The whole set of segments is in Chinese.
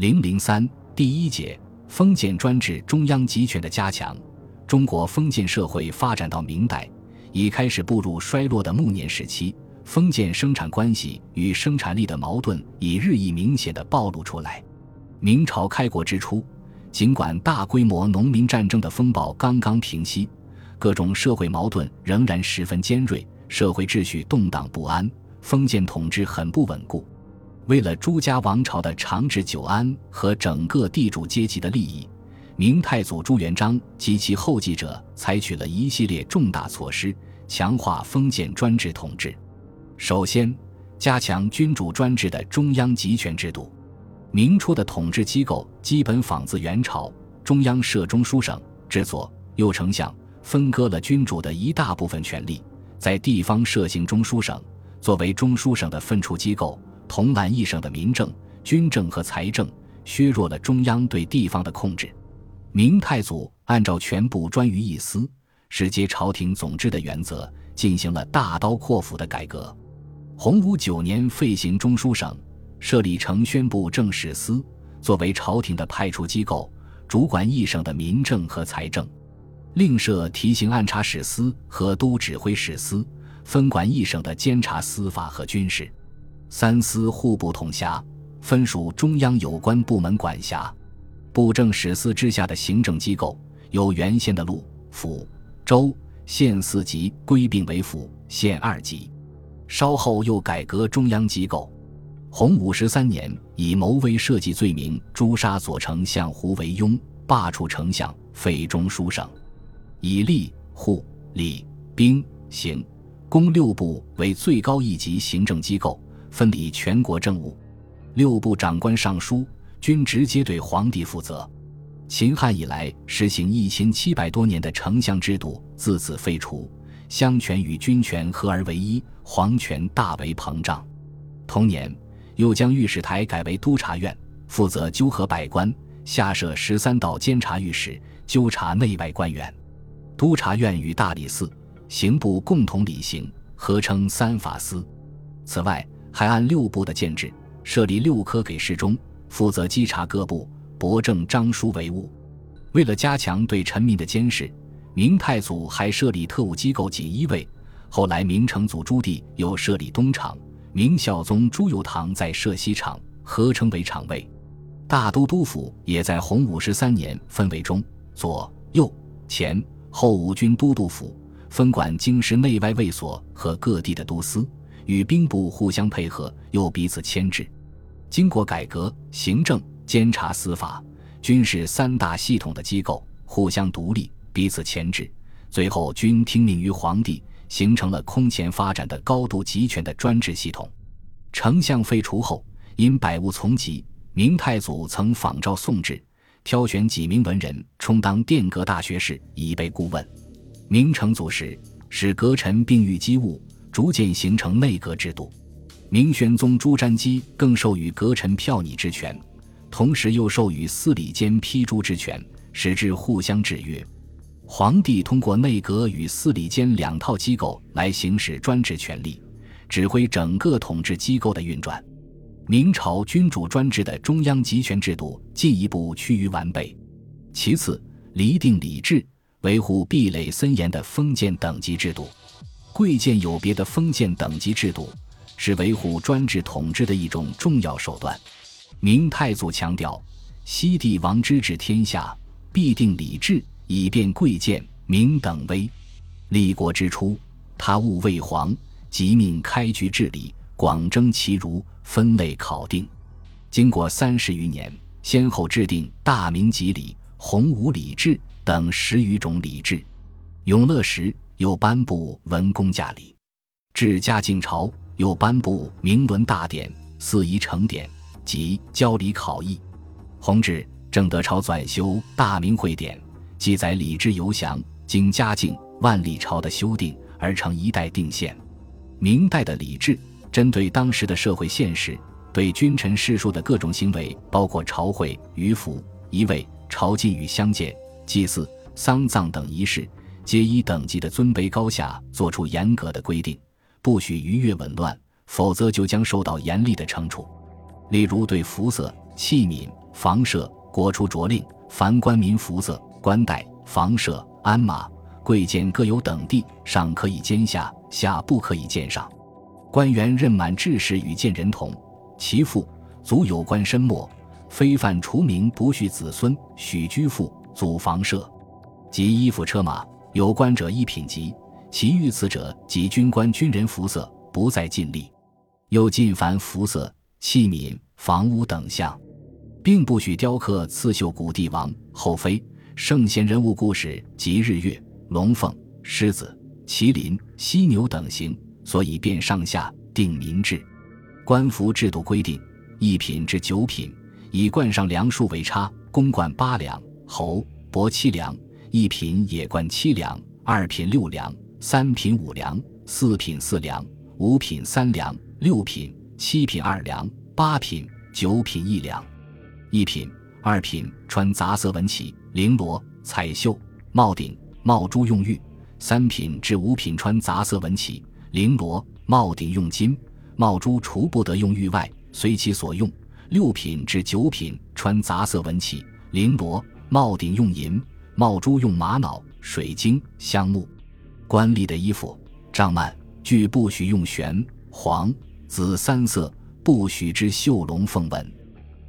零零三第一节封建专制中央集权的加强。中国封建社会发展到明代，已开始步入衰落的暮年时期。封建生产关系与生产力的矛盾已日益明显的暴露出来。明朝开国之初，尽管大规模农民战争的风暴刚刚平息，各种社会矛盾仍然十分尖锐，社会秩序动荡不安，封建统治很不稳固。为了朱家王朝的长治久安和整个地主阶级的利益，明太祖朱元璋及其后继者采取了一系列重大措施，强化封建专制统治。首先，加强君主专制的中央集权制度。明初的统治机构基本仿自元朝，中央设中书省，制作右丞相，分割了君主的一大部分权力，在地方设行中书省，作为中书省的分处机构，统揽一省的民政、军政和财政，削弱了中央对地方的控制。明太祖按照全部专于一司，使皆朝廷总制的原则，进行了大刀阔斧的改革。洪武九年废行中书省，设立承宣布政史司，作为朝廷的派出机构，主管一省的民政和财政；另设提刑按察使司和都指挥使司，分管一省的监察司法和军事。三司户部统辖，分属中央有关部门管辖。布政使司之下的行政机构，由原先的路、府、州、县四级归并为府、县二级。稍后又改革中央机构，洪武十三年以谋威设计罪名诛杀左丞相胡惟庸，罢黜丞相，废中书省，以吏、户、礼、兵、刑、工六部为最高一级行政机构，分理全国政务。六部长官尚书均直接对皇帝负责。秦汉以来实行一千七百多年的丞相制度自此废除。相权与军权合而为一，皇权大为膨胀。同年，又将御史台改为督察院，负责纠合百官，下设十三道监察御史，纠察内外官员。督察院与大理寺、刑部共同理刑，合称三法司。此外，还按六部的建制，设立六科给事中，负责稽查各部、博正章书为务。为了加强对臣民的监视。明太祖还设立特务机构锦衣卫，后来明成祖朱棣又设立东厂，明孝宗朱佑樘在设西厂，合称为厂卫。大都督府也在洪武十三年分为中、左、右、前、后五军都督府，分管京师内外卫所和各地的都司，与兵部互相配合，又彼此牵制。经过改革，行政、监察、司法、军事三大系统的机构互相独立。彼此牵制，最后均听命于皇帝，形成了空前发展的高度集权的专制系统。丞相废除后，因百物从疾，明太祖曾仿照宋制，挑选几名文人充当殿阁大学士，以备顾问。明成祖时，使阁臣并御机务，逐渐形成内阁制度。明宣宗朱瞻基更授予阁臣票拟之权，同时又授予司礼监批诸之权，使之互相制约。皇帝通过内阁与司礼监两套机构来行使专制权力，指挥整个统治机构的运转。明朝君主专制的中央集权制度进一步趋于完备。其次，厘定礼制，维护壁垒森严的封建等级制度。贵贱有别的封建等级制度是维护专制统治的一种重要手段。明太祖强调：“西帝王之治天下，必定礼制。”以便贵贱明等威。立国之初，他务为皇，即命开局治理，广征其儒，分类考定。经过三十余年，先后制定大明集礼、洪武礼制等十余种礼制。永乐时又颁布文公驾礼。至嘉靖朝又颁布明伦大典、四仪成典及交礼考议。弘治、正德朝纂修大明会典。记载礼制由详，经嘉靖、万历朝的修订而成一代定宪。明代的礼制针对当时的社会现实，对君臣士庶的各种行为，包括朝会、舆府、仪位、朝觐与相见、祭祀、丧葬等仪式，皆依等级的尊卑高下作出严格的规定，不许逾越紊乱，否则就将受到严厉的惩处。例如，对服色、器皿、房舍，国出着令，凡官民服色、官带、房舍、鞍马、贵贱各有等地，上可以兼下，下不可以兼上。官员任满制事与贱人同，其父祖有官身没，非犯除名，不续子孙，许居父祖房舍，及衣服车马，有官者一品级，其遇此者及军官军人服色，不再尽力。又禁凡服色、器皿、房屋等项，并不许雕刻刺绣古帝王、后妃、圣贤人物故事及日月、龙凤、狮子、麒麟、犀牛等形，所以便上下定民制。官服制度规定，一品至九品，以冠上梁数为差，公冠八两，侯伯七两；一品也冠七两，二品六两，三品五两，四品四两，五品三两。六品、七品二两，八品、九品一两。一品、二品穿杂色纹旗、绫罗、彩绣、帽顶、帽珠用玉；三品至五品穿杂色纹旗、绫罗、帽顶用金，帽珠除不得用玉外，随其所用。六品至九品穿杂色纹旗、绫罗、帽顶用银，帽珠用玛瑙、水晶、香木。官吏的衣服、帐幔俱不许用玄、黄。紫三色不许织绣龙凤纹，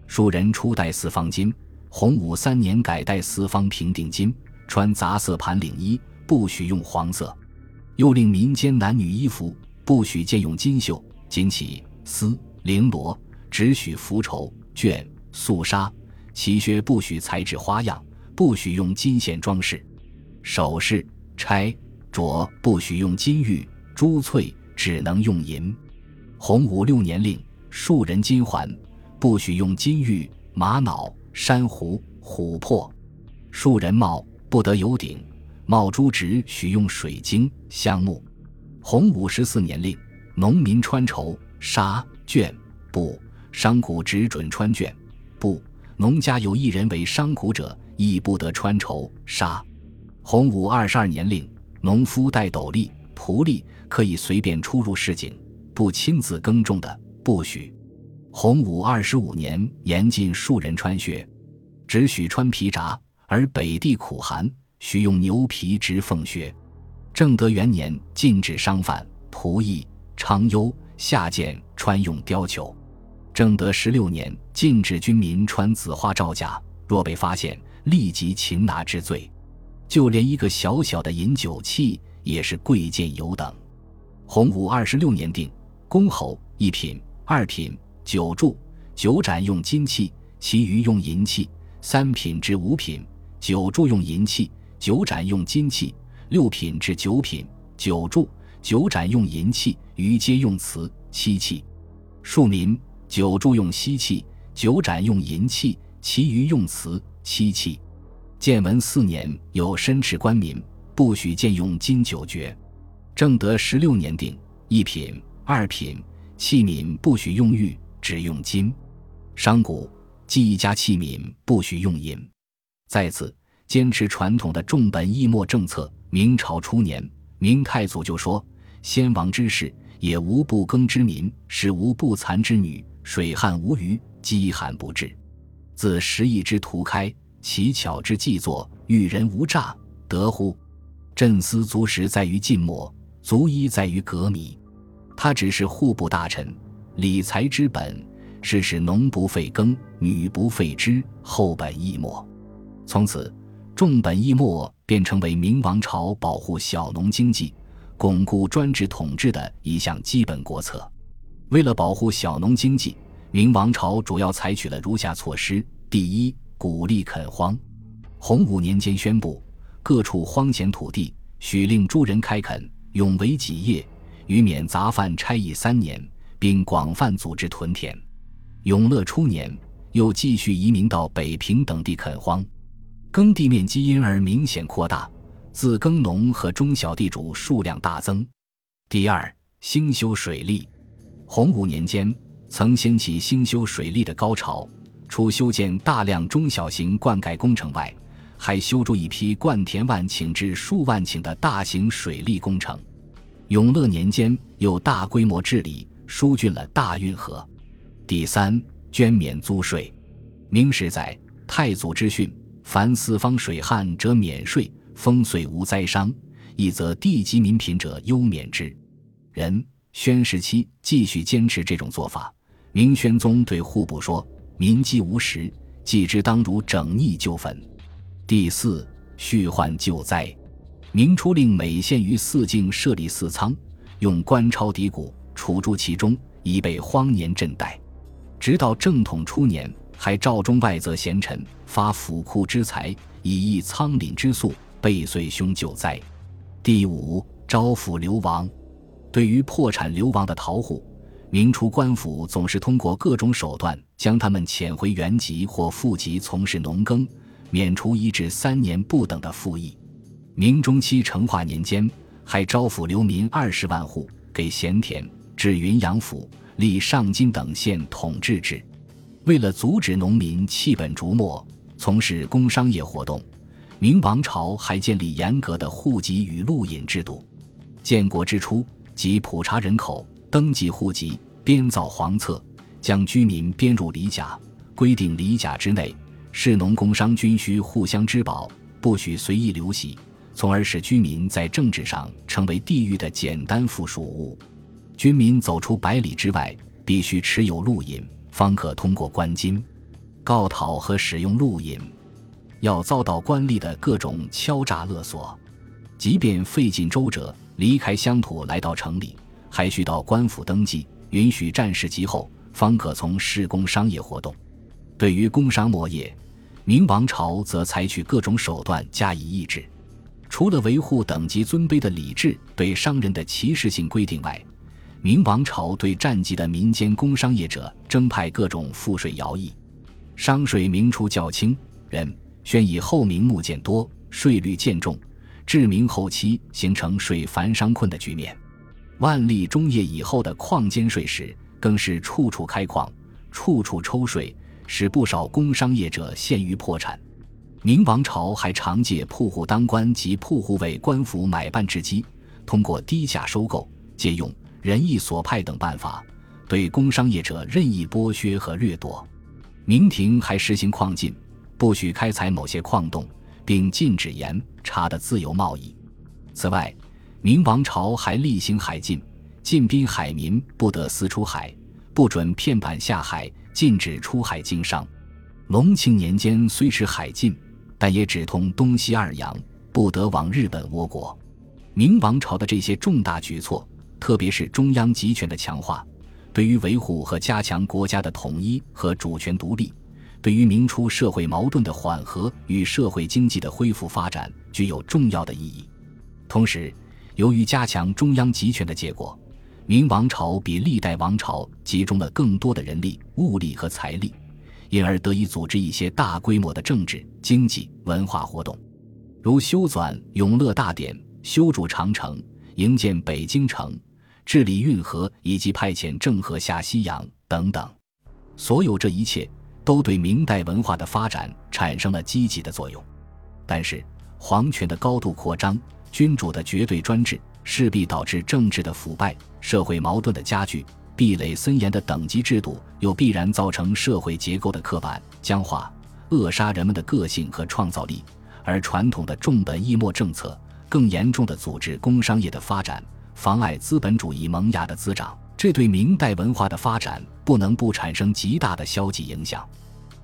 庶人初戴四方金，洪武三年改戴四方平定金。穿杂色盘领衣不许用黄色，又令民间男女衣服不许借用金绣、锦旗、丝、绫罗，只许浮绸、绢、素纱。其靴不许裁制花样，不许用金线装饰。首饰、钗、镯不许用金玉、珠翠，只能用银。洪武六年令庶人金环不许用金玉、玛瑙、珊瑚、琥珀；庶人帽不得有顶，帽珠只许用水晶、香木。洪武十四年令农民穿绸、纱、绢、布，商贾只准穿绢、布。农家有一人为商贾者，亦不得穿绸、纱。洪武二十二年令农夫戴斗笠、仆笠可以随便出入市井。不亲自耕种的不许。洪武二十五年严禁庶人穿靴，只许穿皮札；而北地苦寒，需用牛皮织凤靴。正德元年禁止商贩、仆役、昌优下贱穿用貂裘。正德十六年禁止军民穿紫花罩甲，若被发现，立即擒拿之罪。就连一个小小的饮酒器也是贵贱有等。洪武二十六年定。公侯一品、二品酒注酒盏用金器，其余用银器；三品至五品酒注用银器，酒盏用金器；六品至九品酒注酒盏用银器，余皆用瓷漆器。庶民酒注用锡器，酒盏用银器，其余用瓷漆器。建文四年有申斥官民，不许见用金九爵。正德十六年定一品。二品器皿不许用玉，只用金；商贾记一家器皿不许用银。在此坚持传统的重本抑墨政策。明朝初年，明太祖就说：“先王之事，也无不耕之民，使无不残之女，水旱无余，饥寒不至。自十亿之图开，奇巧之技作，遇人无诈，得乎？朕思足食在于禁末，足一在于革靡。”他只是户部大臣，理财之本是使农不废耕，女不废织，厚本易末。从此，重本易末便成为明王朝保护小农经济、巩固专制统治的一项基本国策。为了保护小农经济，明王朝主要采取了如下措施：第一，鼓励垦荒。洪武年间宣布，各处荒闲土地许令诸人开垦，永为己业。予免杂贩差役三年，并广泛组织屯田。永乐初年，又继续移民到北平等地垦荒，耕地面积因而明显扩大，自耕农和中小地主数量大增。第二，兴修水利。洪武年间，曾掀起兴修水利的高潮，除修建大量中小型灌溉工程外，还修筑一批灌田万顷至数万顷的大型水利工程。永乐年间，又大规模治理疏浚了大运河。第三，捐免租税。明史载太祖之训，凡四方水旱者免税，丰岁无灾伤；一则地级民贫者优免之。人宣时期继续坚持这种做法。明宣宗对户部说：“民饥无食，既之当如整逆救坟。”第四，续患救灾。明初令每县于四境设立四仓，用官钞抵谷，储诸其中，以备荒年赈贷。直到正统初年。还召中外则贤臣，发府库之财，以益仓廪之粟，备岁凶救灾。第五，招抚流亡。对于破产流亡的逃户，明初官府总是通过各种手段将他们遣回原籍或复籍从事农耕，免除一至三年不等的赋役。明中期成化年间，还招抚流民二十万户，给咸田，置云阳府，立上京等县统治制。为了阻止农民弃本逐末，从事工商业活动，明王朝还建立严格的户籍与录引制度。建国之初，即普查人口、登记户籍、编造黄册，将居民编入里甲，规定里甲之内，士农工商均需互相知保，不许随意流徙，从而使居民在政治上成为地域的简单附属物。军民走出百里之外，必须持有路引。方可通过官津告讨和使用路引，要遭到官吏的各种敲诈勒索。即便费尽周折离开乡土来到城里，还需到官府登记，允许战事及后，方可从事工商业活动。对于工商末业，明王朝则采取各种手段加以抑制。除了维护等级尊卑的礼制对商人的歧视性规定外，明王朝对战绩的民间工商业者征派各种赋税徭役，商税明初较轻，人宣以后明目渐多，税率渐重，至明后期形成税繁商困的局面。万历中叶以后的矿监税时，更是处处开矿，处处抽税，使不少工商业者陷于破产。明王朝还常借铺户当官及铺户为官府买办之机，通过低价收购、借用。仁义所派等办法，对工商业者任意剥削和掠夺。明廷还实行矿禁，不许开采某些矿洞，并禁止盐茶的自由贸易。此外，明王朝还厉行海禁，禁滨海民不得私出海，不准片板下海，禁止出海经商。隆庆年间虽持海禁，但也只通东西二洋，不得往日本倭国。明王朝的这些重大举措。特别是中央集权的强化，对于维护和加强国家的统一和主权独立，对于明初社会矛盾的缓和与社会经济的恢复发展具有重要的意义。同时，由于加强中央集权的结果，明王朝比历代王朝集中了更多的人力、物力和财力，因而得以组织一些大规模的政治、经济、文化活动，如修纂永乐大典、修筑长城、营建北京城。治理运河以及派遣郑和下西洋等等，所有这一切都对明代文化的发展产生了积极的作用。但是，皇权的高度扩张、君主的绝对专制，势必导致政治的腐败、社会矛盾的加剧。壁垒森严的等级制度又必然造成社会结构的刻板僵化，扼杀人们的个性和创造力。而传统的重本抑末政策，更严重的阻止工商业的发展。妨碍资本主义萌芽的滋长，这对明代文化的发展不能不产生极大的消极影响。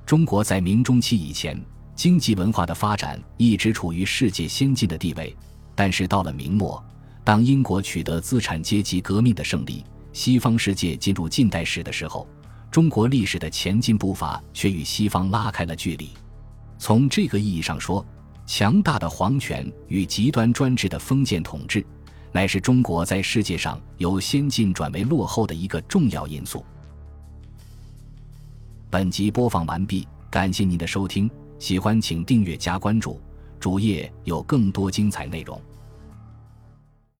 中国在明中期以前，经济文化的发展一直处于世界先进的地位，但是到了明末，当英国取得资产阶级革命的胜利，西方世界进入近代史的时候，中国历史的前进步伐却与西方拉开了距离。从这个意义上说，强大的皇权与极端专制的封建统治。乃是中国在世界上由先进转为落后的一个重要因素。本集播放完毕，感谢您的收听，喜欢请订阅加关注，主页有更多精彩内容。